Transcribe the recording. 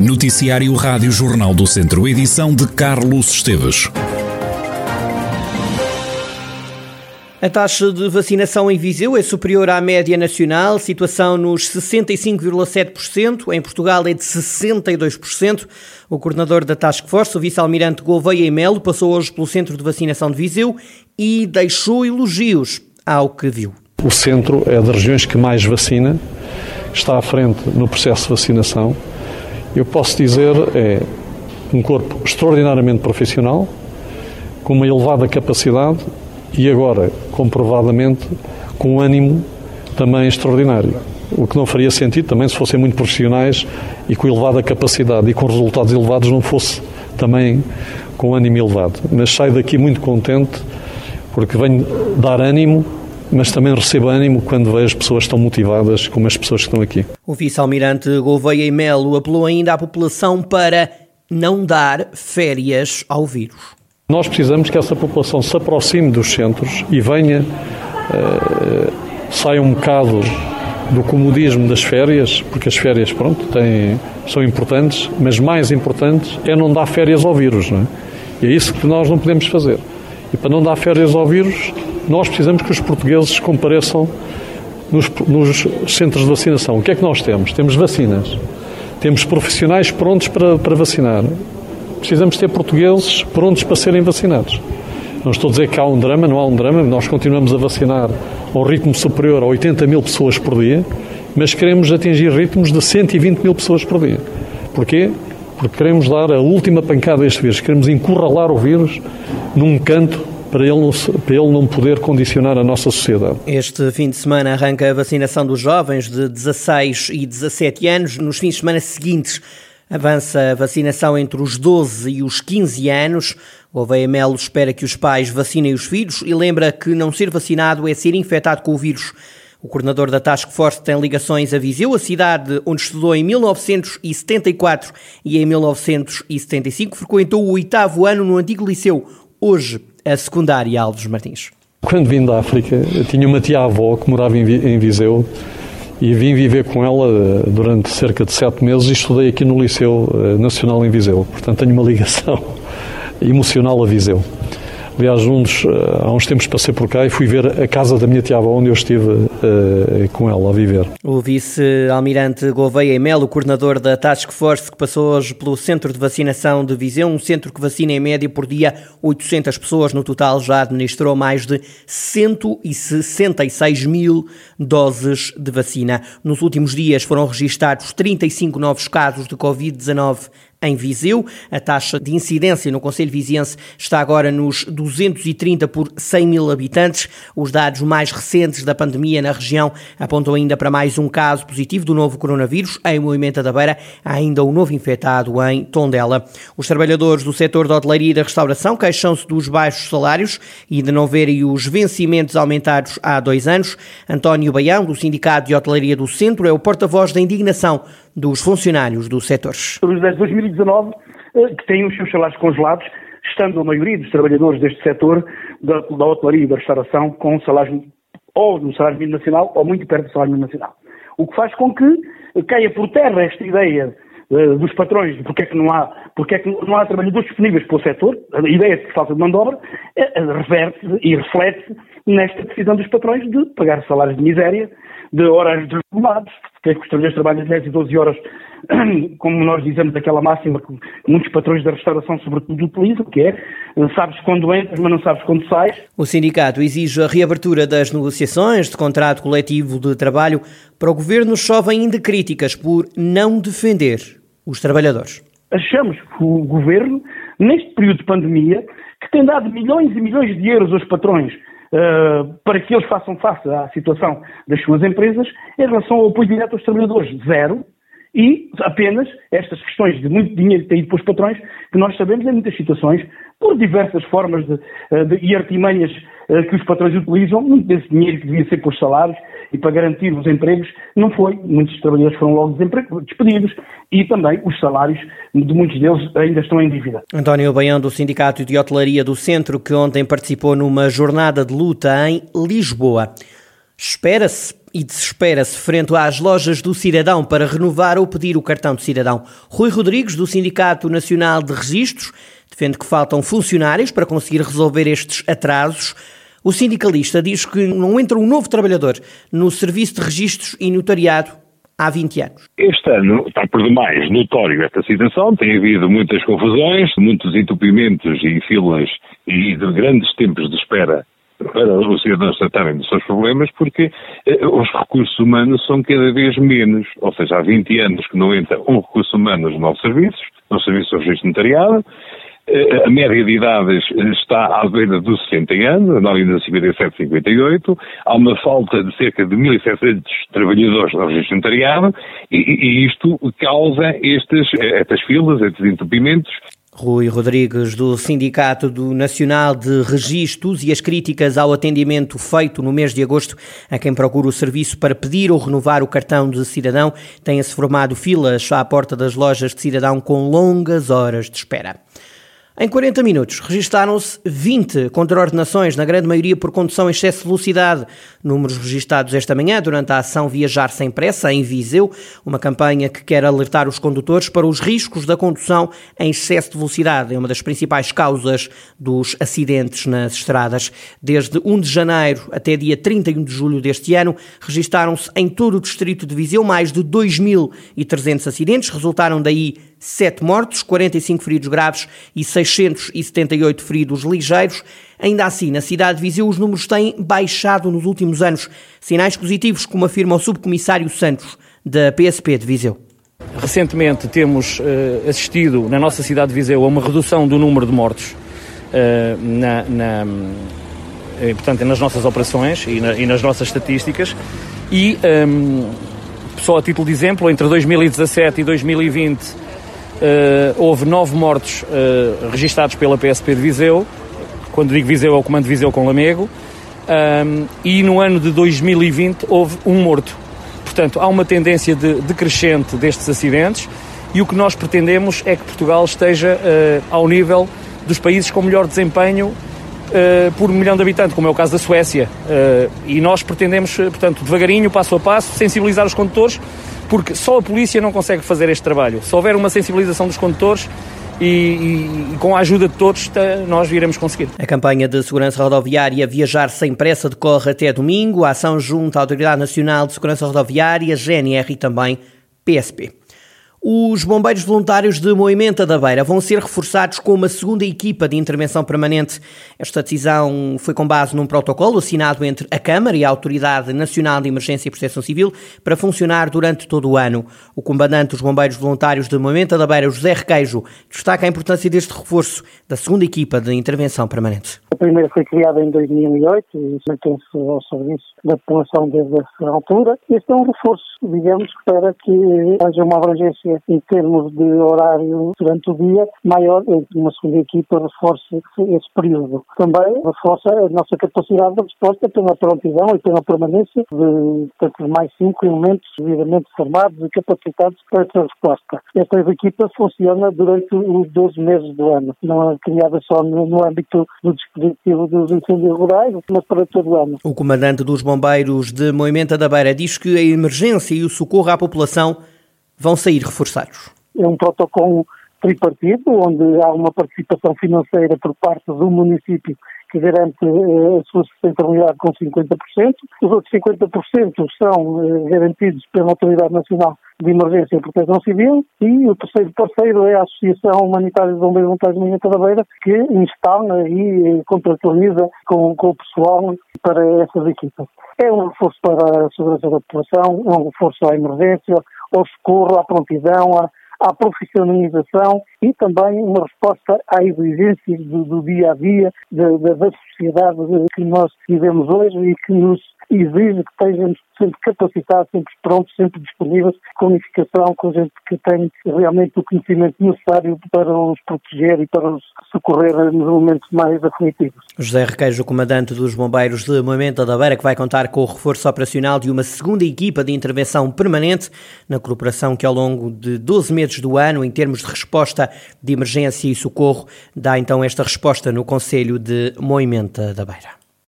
Noticiário Rádio Jornal do Centro, edição de Carlos Esteves. A taxa de vacinação em Viseu é superior à média nacional, situação nos 65,7%, em Portugal é de 62%. O coordenador da Task Force, o vice-almirante Gouveia e Melo, passou hoje pelo centro de vacinação de Viseu e deixou elogios ao que viu. O centro é das regiões que mais vacina, está à frente no processo de vacinação. Eu posso dizer, é um corpo extraordinariamente profissional, com uma elevada capacidade e agora, comprovadamente, com um ânimo também extraordinário. O que não faria sentido também se fossem muito profissionais e com elevada capacidade e com resultados elevados não fosse também com ânimo elevado. Mas saio daqui muito contente porque venho dar ânimo mas também recebo ânimo quando vejo pessoas tão motivadas como as pessoas que estão aqui. O vice-almirante Gouveia e Melo apelou ainda à população para não dar férias ao vírus. Nós precisamos que essa população se aproxime dos centros e venha, uh, saia um bocado do comodismo das férias, porque as férias, pronto, têm, são importantes, mas mais importantes é não dar férias ao vírus, não é? E é isso que nós não podemos fazer. E para não dar férias ao vírus, nós precisamos que os portugueses compareçam nos, nos, centros de vacinação. O que é que nós temos? Temos vacinas, temos profissionais prontos para, para vacinar. Precisamos ter portugueses prontos para serem vacinados. Não estou a dizer que há um drama, não há um drama, nós continuamos a vacinar a um ritmo superior a 80 mil pessoas por dia, mas queremos atingir ritmos de 120 mil pessoas por dia. Porquê? Porque queremos dar a última pancada a este vírus, queremos encurralar o vírus num canto para ele, não, para ele não poder condicionar a nossa sociedade. Este fim de semana arranca a vacinação dos jovens de 16 e 17 anos. Nos fins de semana seguintes avança a vacinação entre os 12 e os 15 anos. O Oveia Melo espera que os pais vacinem os filhos e lembra que não ser vacinado é ser infectado com o vírus. O coordenador da Task Force tem ligações a Viseu, a cidade onde estudou em 1974 e em 1975 frequentou o oitavo ano no antigo liceu, hoje a secundária Alves Martins. Quando vim da África, tinha uma tia-avó que morava em Viseu e vim viver com ela eh, durante cerca de sete meses e estudei aqui no Liceu eh, Nacional em Viseu. Portanto, tenho uma ligação emocional a Viseu. Aliás, eh, há uns tempos passei por cá e fui ver a casa da minha tia-avó, onde eu estive uh, com ela a viver. O vice-almirante Gouveia Melo, coordenador da Task Force, que passou hoje pelo centro de vacinação de Viseu, um centro que vacina em média por dia 800 pessoas. No total, já administrou mais de 166 mil doses de vacina. Nos últimos dias foram registados 35 novos casos de Covid-19 em Viseu. A taxa de incidência no Conselho Viziense está agora nos 230 por 100 mil habitantes. Os dados mais recentes da pandemia na região apontam ainda para mais um caso positivo do novo coronavírus. Em Moimenta da Beira, ainda um novo infectado em Tondela. Os trabalhadores do setor da hotelaria e da restauração queixam-se dos baixos salários e de não verem os vencimentos aumentados há dois anos. António Baião, do Sindicato de Hotelaria do Centro, é o porta-voz da indignação dos funcionários do setor. Desde 2019, eh, que têm os seus salários congelados, estando a maioria dos trabalhadores deste setor, da, da hotelaria e da restauração, com salários ou no salário mínimo nacional ou muito perto do salário mínimo nacional. O que faz com que caia por terra esta ideia uh, dos patrões de porque é que não há, porque é que não há trabalhadores disponíveis para o setor, a ideia de falta de mão de obra, uh, reverte e reflete nesta decisão dos patrões de pagar salários de miséria, de horários desregulados, porque é que os trabalhadores trabalham 10 e 12 horas, como nós dizemos aquela máxima que muitos patrões da restauração sobretudo utilizam, que é sabes quando entras, mas não sabes quando sais. O sindicato exige a reabertura das negociações de contrato coletivo de trabalho. Para o governo chovem ainda críticas por não defender os trabalhadores. Achamos que o governo, neste período de pandemia, que tem dado milhões e milhões de euros aos patrões uh, para que eles façam face à situação das suas empresas, em relação ao apoio direto aos trabalhadores, zero, e apenas estas questões de muito dinheiro que têm ido para os patrões, que nós sabemos em muitas situações, por diversas formas de, de, e artimanhas uh, que os patrões utilizam, muito desse dinheiro que devia ser por salários e para garantir os empregos, não foi. Muitos trabalhadores foram logo despedidos e também os salários de muitos deles ainda estão em dívida. António Baião, do Sindicato de Hotelaria do Centro, que ontem participou numa jornada de luta em Lisboa. Espera-se e desespera-se frente às lojas do cidadão para renovar ou pedir o cartão de cidadão. Rui Rodrigues, do Sindicato Nacional de Registros, defende que faltam funcionários para conseguir resolver estes atrasos. O sindicalista diz que não entra um novo trabalhador no serviço de registros e notariado há 20 anos. Este ano está por demais notório esta situação, tem havido muitas confusões, muitos entupimentos e filas e de grandes tempos de espera para os cidadãos tratarem dos seus problemas, porque eh, os recursos humanos são cada vez menos. Ou seja, há 20 anos que não entra um recurso humano nos novos serviços, no serviço de registro notariado. Eh, a média de idades está à beira dos 60 anos, a nova ainda 57, 58. Há uma falta de cerca de 1.700 trabalhadores no registro notariado e, e isto causa estes, eh, estas filas, estes entupimentos Rui Rodrigues, do Sindicato do Nacional de Registros e as críticas ao atendimento feito no mês de agosto a quem procura o serviço para pedir ou renovar o cartão de cidadão, têm-se formado filas à porta das lojas de cidadão com longas horas de espera. Em 40 minutos, registaram-se 20 contraordenações, na grande maioria por condução em excesso de velocidade. Números registados esta manhã durante a ação Viajar Sem Pressa, em Viseu, uma campanha que quer alertar os condutores para os riscos da condução em excesso de velocidade. É uma das principais causas dos acidentes nas estradas. Desde 1 de janeiro até dia 31 de julho deste ano, registaram-se em todo o distrito de Viseu mais de 2.300 acidentes. Resultaram daí 7 mortos, 45 feridos graves e 678 feridos ligeiros. Ainda assim, na cidade de Viseu, os números têm baixado nos últimos anos. Sinais positivos, como afirma o subcomissário Santos, da PSP de Viseu. Recentemente temos uh, assistido na nossa cidade de Viseu a uma redução do número de mortos uh, na, na, uh, portanto, nas nossas operações e, na, e nas nossas estatísticas e um, ehm, só a título de exemplo, entre 2017 e 2020 Uh, houve nove mortos uh, registados pela PSP de Viseu, quando digo Viseu é o Comando de Viseu com Lamego, um, e no ano de 2020 houve um morto. Portanto, há uma tendência de decrescente destes acidentes e o que nós pretendemos é que Portugal esteja uh, ao nível dos países com melhor desempenho por milhão de habitantes, como é o caso da Suécia. e nós pretendemos, portanto, devagarinho, passo a passo, sensibilizar os condutores porque só a polícia não consegue fazer este trabalho. Se houver uma sensibilização dos condutores, e, e, e, com a ajuda de todos nós viremos conseguir. A campanha de segurança rodoviária Viajar Sem Pressa decorre até domingo. A ação junto à Autoridade Nacional de Segurança Rodoviária, GNR e também PSP. Os bombeiros voluntários de Moimenta da Beira vão ser reforçados com uma segunda equipa de intervenção permanente. Esta decisão foi com base num protocolo assinado entre a Câmara e a Autoridade Nacional de Emergência e Proteção Civil para funcionar durante todo o ano. O comandante dos bombeiros voluntários de Moimenta da Beira, José Requeijo, destaca a importância deste reforço da segunda equipa de intervenção permanente. A primeira foi criada em 2008 e mantém-se ao serviço da população desde essa altura. Este é um reforço, digamos, para que haja uma abrangência em termos de horário durante o dia maior, uma segunda equipa reforce esse período. Também reforça a nossa capacidade de resposta pela prontidão e pela permanência de tanto mais cinco elementos devidamente formados e capacitados para essa resposta. Esta equipa funciona durante os 12 meses do ano, não é criada só no, no âmbito do dispositivo dos incêndios rurais, mas para todo o ano. O comandante dos bombeiros de Moimenta da Beira diz que a emergência e o socorro à população vão sair reforçados. É um protocolo tripartido, onde há uma participação financeira por parte do município que garante eh, a sua sustentabilidade com 50%. Os outros 50% são eh, garantidos pela Autoridade Nacional de Emergência e Proteção Civil e o terceiro parceiro é a Associação Humanitária de Bombeiros Voluntários de Minha Cadaveira, que instala e eh, contratualiza com, com o pessoal para essas equipas. É um reforço para a segurança da população, é um reforço à emergência, ao socorro, à prontidão, à, à profissionalização e também uma resposta à exigências do, do dia a dia da, da, da sociedade que nós vivemos hoje e que nos exige que estejamos sempre capacitados, sempre prontos, sempre disponíveis, com unificação, com gente que tem realmente o conhecimento necessário para os proteger e para os socorrer nos momentos mais aflitivos. José Requeijo, comandante dos bombeiros de Moimenta da Beira, que vai contar com o reforço operacional de uma segunda equipa de intervenção permanente na corporação que ao longo de 12 meses do ano, em termos de resposta de emergência e socorro, dá então esta resposta no Conselho de Moimenta da Beira.